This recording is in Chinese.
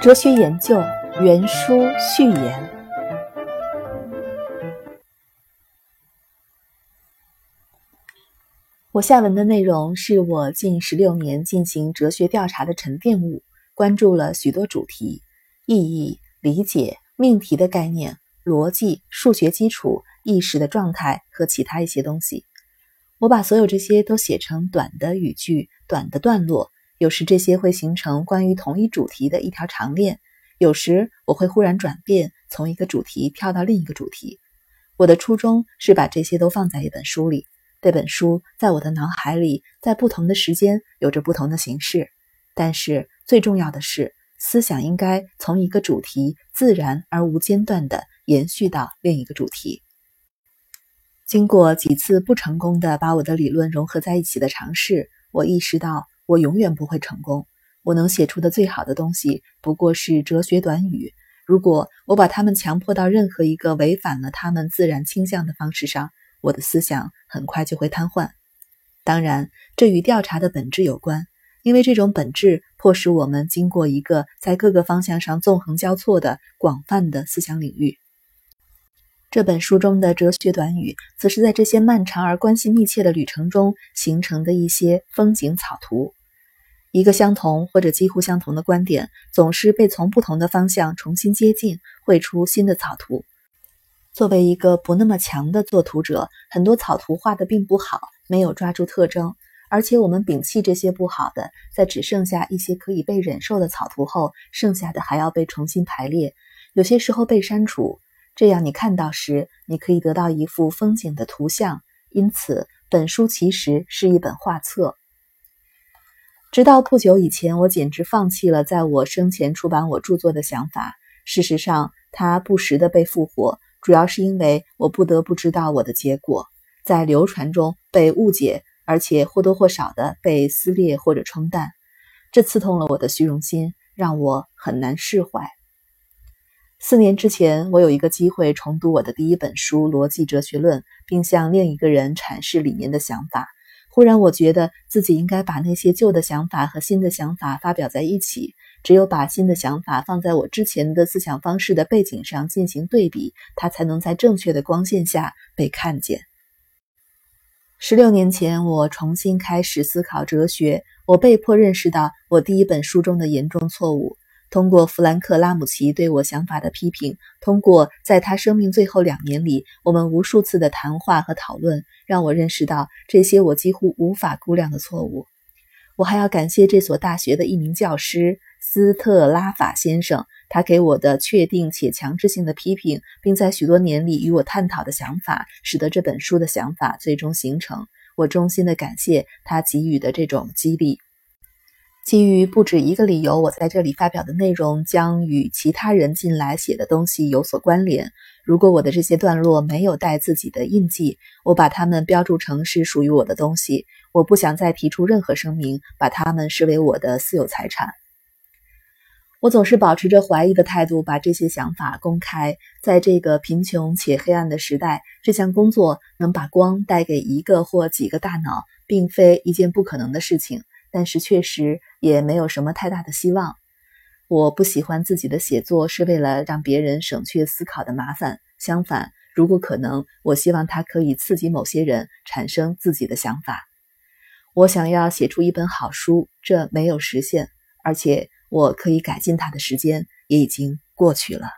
哲学研究原书序言。我下文的内容是我近十六年进行哲学调查的沉淀物，关注了许多主题：意义、理解、命题的概念、逻辑、数学基础、意识的状态和其他一些东西。我把所有这些都写成短的语句、短的段落。有时这些会形成关于同一主题的一条长链，有时我会忽然转变，从一个主题跳到另一个主题。我的初衷是把这些都放在一本书里。这本书在我的脑海里，在不同的时间有着不同的形式。但是最重要的是，思想应该从一个主题自然而无间断地延续到另一个主题。经过几次不成功的把我的理论融合在一起的尝试，我意识到。我永远不会成功。我能写出的最好的东西不过是哲学短语。如果我把它们强迫到任何一个违反了他们自然倾向的方式上，我的思想很快就会瘫痪。当然，这与调查的本质有关，因为这种本质迫使我们经过一个在各个方向上纵横交错的广泛的思想领域。这本书中的哲学短语，则是在这些漫长而关系密切的旅程中形成的一些风景草图。一个相同或者几乎相同的观点，总是被从不同的方向重新接近，绘出新的草图。作为一个不那么强的作图者，很多草图画的并不好，没有抓住特征。而且我们摒弃这些不好的，在只剩下一些可以被忍受的草图后，剩下的还要被重新排列，有些时候被删除。这样，你看到时，你可以得到一幅风景的图像。因此，本书其实是一本画册。直到不久以前，我简直放弃了在我生前出版我著作的想法。事实上，它不时地被复活，主要是因为我不得不知道我的结果在流传中被误解，而且或多或少地被撕裂或者冲淡。这刺痛了我的虚荣心，让我很难释怀。四年之前，我有一个机会重读我的第一本书《逻辑哲学论》，并向另一个人阐释里面的想法。忽然，我觉得自己应该把那些旧的想法和新的想法发表在一起。只有把新的想法放在我之前的思想方式的背景上进行对比，它才能在正确的光线下被看见。十六年前，我重新开始思考哲学，我被迫认识到我第一本书中的严重错误。通过弗兰克·拉姆齐对我想法的批评，通过在他生命最后两年里我们无数次的谈话和讨论，让我认识到这些我几乎无法估量的错误。我还要感谢这所大学的一名教师斯特拉法先生，他给我的确定且强制性的批评，并在许多年里与我探讨的想法，使得这本书的想法最终形成。我衷心的感谢他给予的这种激励。基于不止一个理由，我在这里发表的内容将与其他人近来写的东西有所关联。如果我的这些段落没有带自己的印记，我把它们标注成是属于我的东西。我不想再提出任何声明，把它们视为我的私有财产。我总是保持着怀疑的态度，把这些想法公开。在这个贫穷且黑暗的时代，这项工作能把光带给一个或几个大脑，并非一件不可能的事情。但是确实也没有什么太大的希望。我不喜欢自己的写作是为了让别人省去思考的麻烦。相反，如果可能，我希望它可以刺激某些人产生自己的想法。我想要写出一本好书，这没有实现，而且我可以改进它的时间也已经过去了。